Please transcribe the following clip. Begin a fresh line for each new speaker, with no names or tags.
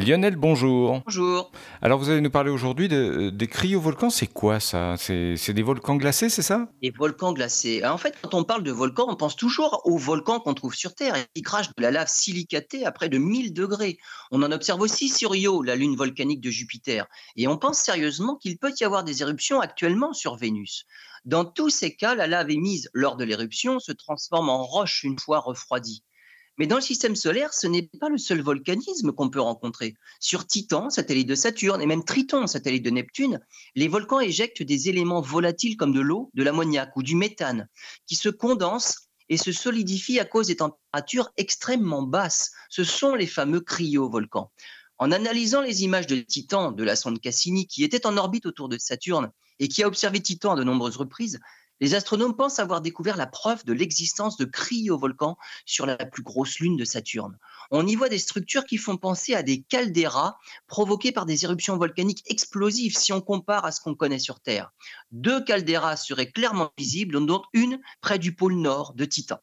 Lionel, bonjour.
Bonjour.
Alors vous allez nous parler aujourd'hui de, des cryovolcans. C'est quoi ça? C'est, des volcans glacés, c'est ça?
Les volcans glacés. En fait, quand on parle de volcans, on pense toujours aux volcans qu'on trouve sur Terre et qui crachent de la lave silicatée à près de 1000 degrés. On en observe aussi sur Io, la lune volcanique de Jupiter. Et on pense sérieusement qu'il peut y avoir des éruptions actuellement sur Vénus. Dans tous ces cas, la lave émise lors de l'éruption se transforme en roche une fois refroidie. Mais dans le système solaire, ce n'est pas le seul volcanisme qu'on peut rencontrer. Sur Titan, satellite de Saturne, et même Triton, satellite de Neptune, les volcans éjectent des éléments volatiles comme de l'eau, de l'ammoniac ou du méthane, qui se condensent et se solidifient à cause des températures extrêmement basses. Ce sont les fameux cryovolcans. En analysant les images de Titan de la sonde Cassini, qui était en orbite autour de Saturne et qui a observé Titan à de nombreuses reprises, les astronomes pensent avoir découvert la preuve de l'existence de cryovolcans sur la plus grosse lune de Saturne. On y voit des structures qui font penser à des calderas provoquées par des éruptions volcaniques explosives si on compare à ce qu'on connaît sur Terre. Deux calderas seraient clairement visibles, dont une près du pôle nord de Titan.